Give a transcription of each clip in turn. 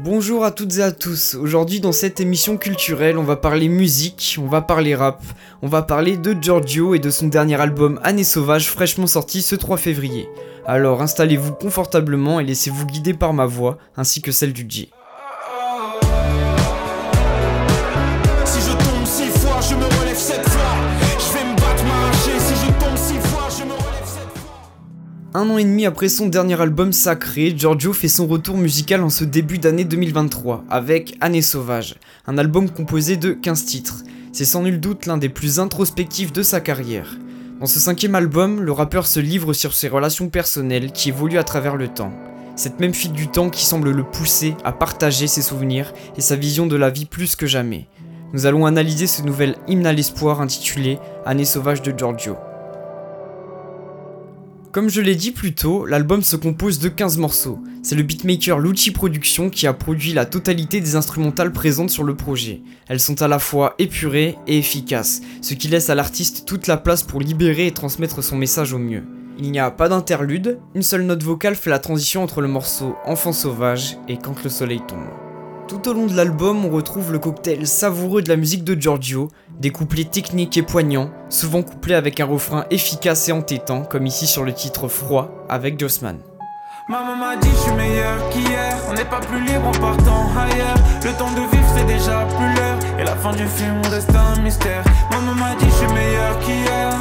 Bonjour à toutes et à tous. Aujourd'hui dans cette émission culturelle, on va parler musique, on va parler rap, on va parler de Giorgio et de son dernier album Année sauvage fraîchement sorti ce 3 février. Alors installez-vous confortablement et laissez-vous guider par ma voix ainsi que celle du J. Un an et demi après son dernier album sacré, Giorgio fait son retour musical en ce début d'année 2023 avec Année sauvage, un album composé de 15 titres. C'est sans nul doute l'un des plus introspectifs de sa carrière. Dans ce cinquième album, le rappeur se livre sur ses relations personnelles qui évoluent à travers le temps. Cette même fuite du temps qui semble le pousser à partager ses souvenirs et sa vision de la vie plus que jamais. Nous allons analyser ce nouvel hymne à l'espoir intitulé Année sauvage de Giorgio. Comme je l'ai dit plus tôt, l'album se compose de 15 morceaux. C'est le beatmaker Lucci Productions qui a produit la totalité des instrumentales présentes sur le projet. Elles sont à la fois épurées et efficaces, ce qui laisse à l'artiste toute la place pour libérer et transmettre son message au mieux. Il n'y a pas d'interlude, une seule note vocale fait la transition entre le morceau Enfant sauvage et Quand le soleil tombe. Tout au long de l'album, on retrouve le cocktail savoureux de la musique de Giorgio, des couplets techniques et poignants, souvent couplés avec un refrain efficace et entêtant, comme ici sur le titre Froid avec Jossman. Maman m'a dit je suis meilleur qu'hier. On n'est pas plus libre en partant ailleurs. Le temps de vivre c'est déjà plus l'heure. Et la fin du film reste un mystère. Maman m'a dit je suis meilleur qu'hier.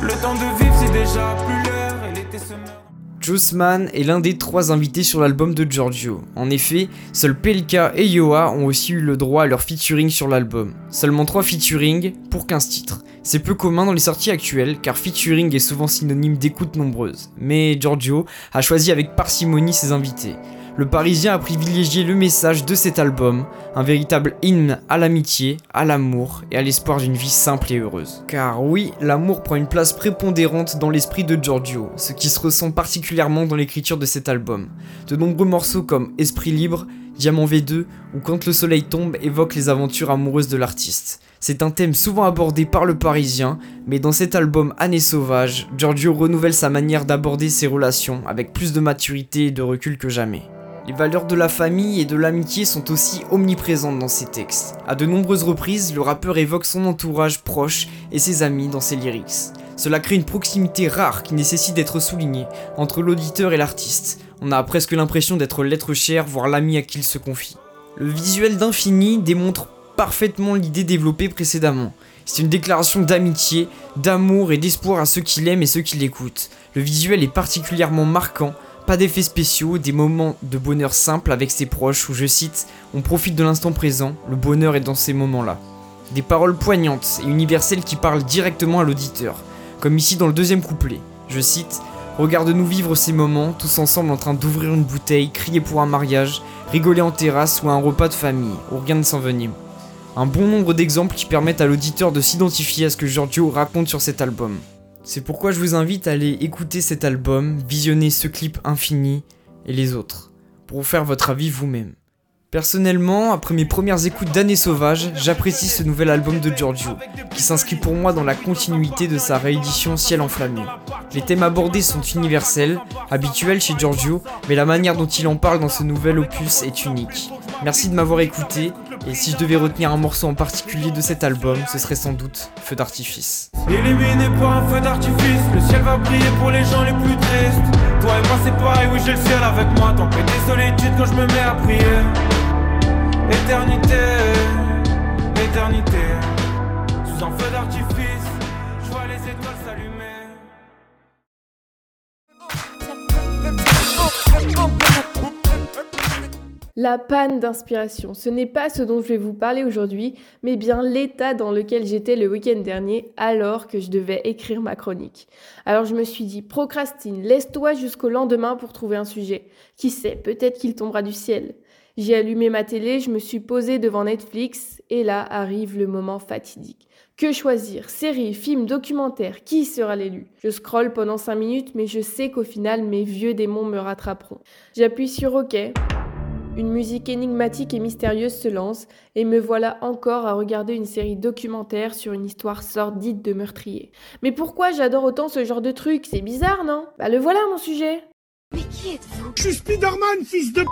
Le temps de vivre c'est déjà plus l'heure. Et l'été se meurt. Jossman est l'un des trois invités sur l'album de Giorgio. En effet, seuls Pelka et Yoa ont aussi eu le droit à leur featuring sur l'album. Seulement 3 featuring pour 15 titres. C'est peu commun dans les sorties actuelles car featuring est souvent synonyme d'écoute nombreuse. Mais Giorgio a choisi avec parcimonie ses invités. Le Parisien a privilégié le message de cet album, un véritable hymne à l'amitié, à l'amour et à l'espoir d'une vie simple et heureuse. Car oui, l'amour prend une place prépondérante dans l'esprit de Giorgio, ce qui se ressent particulièrement dans l'écriture de cet album. De nombreux morceaux comme Esprit libre, Diamant V2 ou Quand le soleil tombe évoquent les aventures amoureuses de l'artiste. C'est un thème souvent abordé par le Parisien, mais dans cet album Année sauvage, Giorgio renouvelle sa manière d'aborder ses relations avec plus de maturité et de recul que jamais. Les valeurs de la famille et de l'amitié sont aussi omniprésentes dans ses textes. À de nombreuses reprises, le rappeur évoque son entourage proche et ses amis dans ses lyrics. Cela crée une proximité rare qui nécessite d'être soulignée entre l'auditeur et l'artiste. On a presque l'impression d'être l'être cher, voire l'ami à qui il se confie. Le visuel d'Infini démontre parfaitement l'idée développée précédemment. C'est une déclaration d'amitié, d'amour et d'espoir à ceux qui l'aiment et ceux qui l'écoutent. Le visuel est particulièrement marquant, pas d'effets spéciaux, des moments de bonheur simples avec ses proches où, je cite, on profite de l'instant présent, le bonheur est dans ces moments-là. Des paroles poignantes et universelles qui parlent directement à l'auditeur, comme ici dans le deuxième couplet. Je cite, Regarde-nous vivre ces moments, tous ensemble en train d'ouvrir une bouteille, crier pour un mariage, rigoler en terrasse ou à un repas de famille, où rien ne s'envenime. Un bon nombre d'exemples qui permettent à l'auditeur de s'identifier à ce que Giorgio raconte sur cet album. C'est pourquoi je vous invite à aller écouter cet album, visionner ce clip infini et les autres, pour vous faire votre avis vous-même. Personnellement, après mes premières écoutes d'Année Sauvage, j'apprécie ce nouvel album de Giorgio, qui s'inscrit pour moi dans la continuité de sa réédition Ciel enflammé. Les thèmes abordés sont universels, habituels chez Giorgio, mais la manière dont il en parle dans ce nouvel opus est unique. Merci de m'avoir écouté, et si je devais retenir un morceau en particulier de cet album, ce serait sans doute Feu d'artifice. Illuminé par un feu d'artifice, le ciel va briller pour les gens les plus tristes. Toi et moi c'est pareil, oui j'ai le ciel avec moi, tant que des solitudes quand je me mets à prier. Éternité, éternité, sous un feu d'artifice, La panne d'inspiration, ce n'est pas ce dont je vais vous parler aujourd'hui, mais bien l'état dans lequel j'étais le week-end dernier alors que je devais écrire ma chronique. Alors je me suis dit, procrastine, laisse-toi jusqu'au lendemain pour trouver un sujet. Qui sait, peut-être qu'il tombera du ciel. J'ai allumé ma télé, je me suis posée devant Netflix, et là arrive le moment fatidique. Que choisir? Série, film, documentaire? Qui sera l'élu? Je scrolle pendant 5 minutes, mais je sais qu'au final, mes vieux démons me rattraperont. J'appuie sur OK. Une musique énigmatique et mystérieuse se lance, et me voilà encore à regarder une série documentaire sur une histoire sordide de meurtrier. Mais pourquoi j'adore autant ce genre de truc? C'est bizarre, non? Bah le voilà mon sujet. Mais qui êtes-vous? Je suis Spider-Man, fils de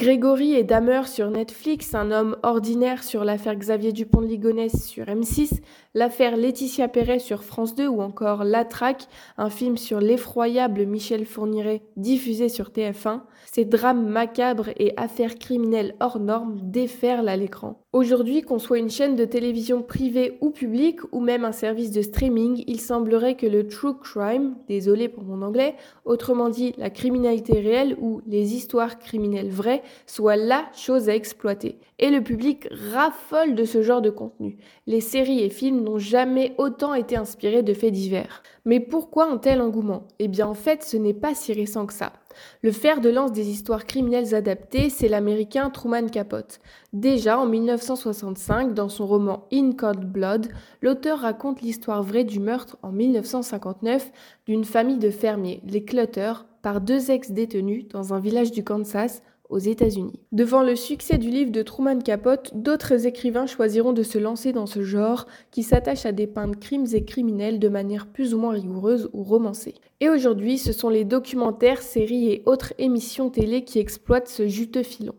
Grégory et Damer sur Netflix, un homme ordinaire sur l'affaire Xavier Dupont de Ligonnès sur M6, l'affaire Laetitia Perret sur France 2 ou encore La Traque, un film sur l'effroyable Michel Fourniret diffusé sur TF1, ces drames macabres et affaires criminelles hors normes déferlent à l'écran. Aujourd'hui, qu'on soit une chaîne de télévision privée ou publique ou même un service de streaming, il semblerait que le true crime, désolé pour mon anglais, autrement dit la criminalité réelle ou les histoires criminelles vraies, soit la chose à exploiter. Et le public raffole de ce genre de contenu. Les séries et films n'ont jamais autant été inspirés de faits divers. Mais pourquoi un tel engouement? Eh bien en fait, ce n'est pas si récent que ça. Le fer de lance des histoires criminelles adaptées, c'est l'américain Truman Capote. Déjà en 1965, dans son roman In Cold Blood, l'auteur raconte l'histoire vraie du meurtre en 1959 d'une famille de fermiers, les Clutter, par deux ex-détenus dans un village du Kansas aux États-Unis. Devant le succès du livre de Truman Capote, d'autres écrivains choisiront de se lancer dans ce genre qui s'attache à dépeindre crimes et criminels de manière plus ou moins rigoureuse ou romancée. Et aujourd'hui, ce sont les documentaires, séries et autres émissions télé qui exploitent ce juteux filon.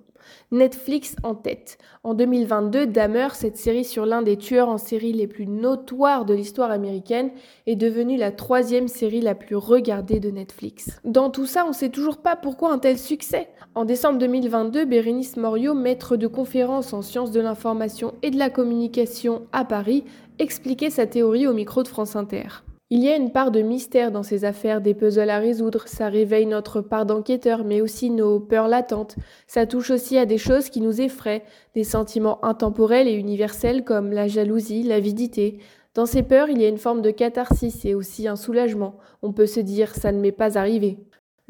Netflix en tête. En 2022, Dahmer, cette série sur l'un des tueurs en série les plus notoires de l'histoire américaine, est devenue la troisième série la plus regardée de Netflix. Dans tout ça, on ne sait toujours pas pourquoi un tel succès. En décembre 2022, Bérénice Morio, maître de conférence en sciences de l'information et de la communication à Paris, expliquait sa théorie au micro de France Inter. Il y a une part de mystère dans ces affaires, des puzzles à résoudre, ça réveille notre part d'enquêteur, mais aussi nos peurs latentes. Ça touche aussi à des choses qui nous effraient, des sentiments intemporels et universels comme la jalousie, l'avidité. Dans ces peurs, il y a une forme de catharsis et aussi un soulagement. On peut se dire ça ne m'est pas arrivé.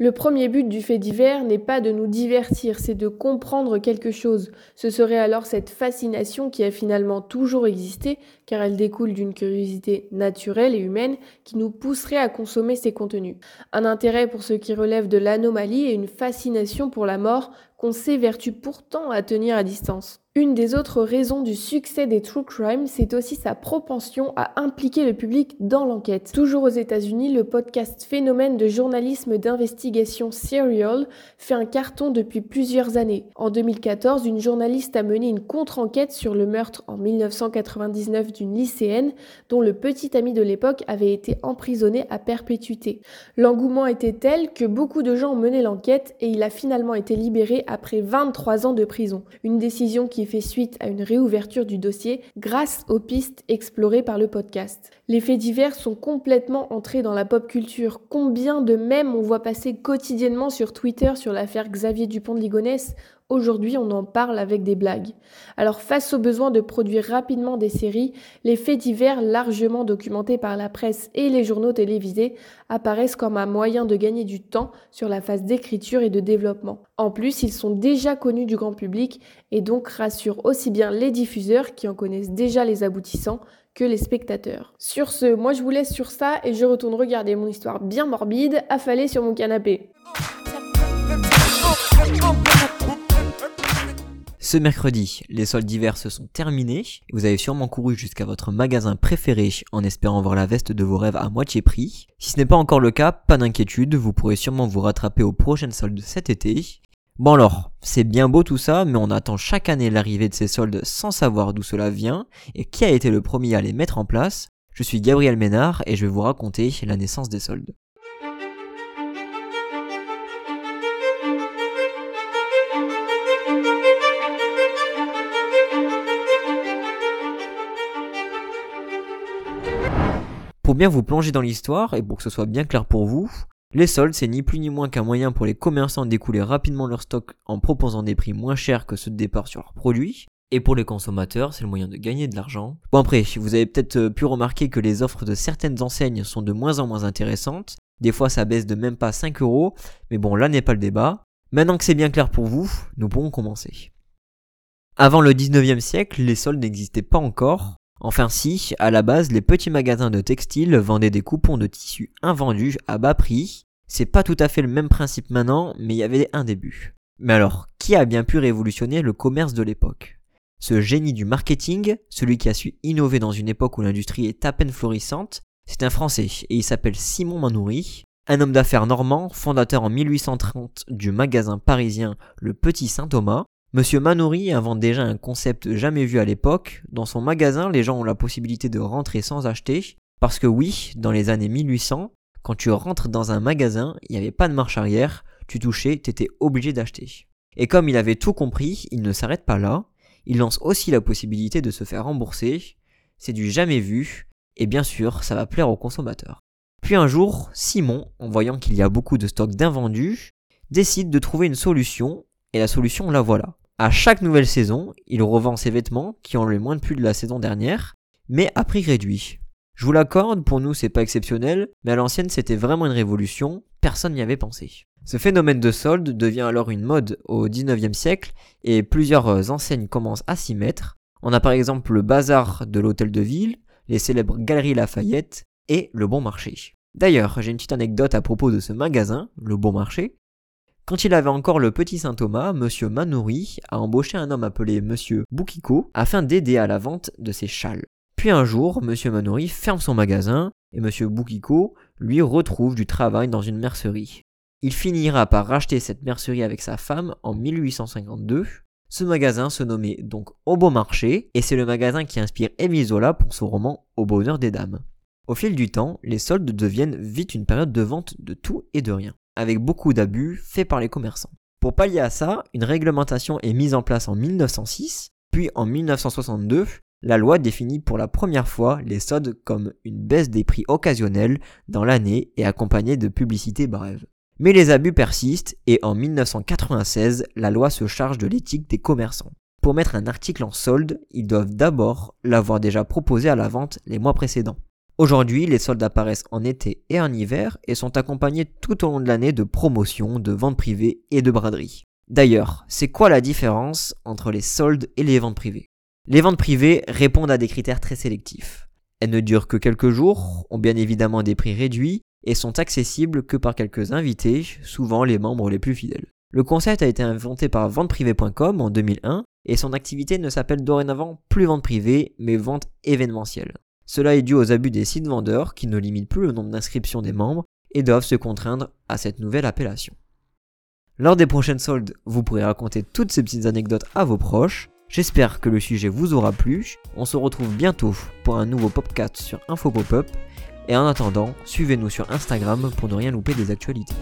Le premier but du fait divers n'est pas de nous divertir, c'est de comprendre quelque chose. Ce serait alors cette fascination qui a finalement toujours existé, car elle découle d'une curiosité naturelle et humaine qui nous pousserait à consommer ces contenus. Un intérêt pour ce qui relève de l'anomalie et une fascination pour la mort qu'on s'évertue pourtant à tenir à distance. Une des autres raisons du succès des true crime, c'est aussi sa propension à impliquer le public dans l'enquête. Toujours aux États-Unis, le podcast Phénomène de journalisme d'investigation Serial fait un carton depuis plusieurs années. En 2014, une journaliste a mené une contre-enquête sur le meurtre en 1999 d'une lycéenne dont le petit ami de l'époque avait été emprisonné à perpétuité. L'engouement était tel que beaucoup de gens ont mené l'enquête et il a finalement été libéré après 23 ans de prison. Une décision qui fait suite à une réouverture du dossier grâce aux pistes explorées par le podcast. Les faits divers sont complètement entrés dans la pop culture. Combien de mèmes on voit passer quotidiennement sur Twitter sur l'affaire Xavier Dupont de Ligonnès? Aujourd'hui, on en parle avec des blagues. Alors, face au besoin de produire rapidement des séries, les faits divers largement documentés par la presse et les journaux télévisés apparaissent comme un moyen de gagner du temps sur la phase d'écriture et de développement. En plus, ils sont déjà connus du grand public et donc rassurent aussi bien les diffuseurs qui en connaissent déjà les aboutissants que les spectateurs. Sur ce, moi je vous laisse sur ça et je retourne regarder mon histoire bien morbide affalée sur mon canapé. Ce mercredi, les soldes d'hiver se sont terminés. Vous avez sûrement couru jusqu'à votre magasin préféré en espérant voir la veste de vos rêves à moitié prix. Si ce n'est pas encore le cas, pas d'inquiétude, vous pourrez sûrement vous rattraper aux prochaines soldes cet été. Bon alors, c'est bien beau tout ça, mais on attend chaque année l'arrivée de ces soldes sans savoir d'où cela vient et qui a été le premier à les mettre en place. Je suis Gabriel Ménard et je vais vous raconter la naissance des soldes. Vous plonger dans l'histoire et pour que ce soit bien clair pour vous, les soldes c'est ni plus ni moins qu'un moyen pour les commerçants d'écouler rapidement leur stock en proposant des prix moins chers que ceux de départ sur leurs produits. Et pour les consommateurs, c'est le moyen de gagner de l'argent. Bon après, vous avez peut-être euh, pu remarquer que les offres de certaines enseignes sont de moins en moins intéressantes. Des fois ça baisse de même pas 5 euros, mais bon là n'est pas le débat. Maintenant que c'est bien clair pour vous, nous pourrons commencer. Avant le 19e siècle, les soldes n'existaient pas encore. Enfin si, à la base, les petits magasins de textiles vendaient des coupons de tissus invendus à bas prix. C'est pas tout à fait le même principe maintenant, mais il y avait un début. Mais alors, qui a bien pu révolutionner le commerce de l'époque? Ce génie du marketing, celui qui a su innover dans une époque où l'industrie est à peine florissante, c'est un Français et il s'appelle Simon Manoury, un homme d'affaires normand, fondateur en 1830 du magasin parisien Le Petit Saint-Thomas. Monsieur Manoury invente déjà un concept jamais vu à l'époque. Dans son magasin, les gens ont la possibilité de rentrer sans acheter. Parce que oui, dans les années 1800, quand tu rentres dans un magasin, il n'y avait pas de marche arrière, tu touchais, t'étais obligé d'acheter. Et comme il avait tout compris, il ne s'arrête pas là, il lance aussi la possibilité de se faire rembourser. C'est du jamais vu, et bien sûr, ça va plaire aux consommateurs. Puis un jour, Simon, en voyant qu'il y a beaucoup de stocks d'invendus, décide de trouver une solution, et la solution la voilà. À chaque nouvelle saison, il revend ses vêtements qui ont le moins de plus de la saison dernière, mais à prix réduit. Je vous l'accorde, pour nous c'est pas exceptionnel, mais à l'ancienne c'était vraiment une révolution, personne n'y avait pensé. Ce phénomène de solde devient alors une mode au 19e siècle et plusieurs enseignes commencent à s'y mettre. On a par exemple le bazar de l'hôtel de ville, les célèbres Galeries Lafayette et le Bon Marché. D'ailleurs, j'ai une petite anecdote à propos de ce magasin, le Bon Marché. Quand il avait encore le petit Saint Thomas, monsieur Manoury a embauché un homme appelé monsieur Boukiko afin d'aider à la vente de ses châles. Puis un jour, monsieur Manoury ferme son magasin et monsieur Boukiko lui retrouve du travail dans une mercerie. Il finira par racheter cette mercerie avec sa femme en 1852 ce magasin se nommait donc Au Bon Marché, et c'est le magasin qui inspire Émile Zola pour son roman Au Bonheur des Dames. Au fil du temps, les soldes deviennent vite une période de vente de tout et de rien, avec beaucoup d'abus faits par les commerçants. Pour pallier à ça, une réglementation est mise en place en 1906, puis en 1962, la loi définit pour la première fois les soldes comme une baisse des prix occasionnels dans l'année et accompagnée de publicités brèves. Mais les abus persistent et en 1996, la loi se charge de l'éthique des commerçants. Pour mettre un article en solde, ils doivent d'abord l'avoir déjà proposé à la vente les mois précédents. Aujourd'hui, les soldes apparaissent en été et en hiver et sont accompagnés tout au long de l'année de promotions, de ventes privées et de braderies. D'ailleurs, c'est quoi la différence entre les soldes et les ventes privées? Les ventes privées répondent à des critères très sélectifs. Elles ne durent que quelques jours, ont bien évidemment des prix réduits et sont accessibles que par quelques invités, souvent les membres les plus fidèles. Le concept a été inventé par venteprivée.com en 2001 et son activité ne s'appelle dorénavant plus vente privée mais vente événementielle. Cela est dû aux abus des sites vendeurs qui ne limitent plus le nombre d'inscriptions des membres et doivent se contraindre à cette nouvelle appellation. Lors des prochaines soldes, vous pourrez raconter toutes ces petites anecdotes à vos proches. J'espère que le sujet vous aura plu. On se retrouve bientôt pour un nouveau podcast sur Info et en attendant, suivez-nous sur Instagram pour ne rien louper des actualités.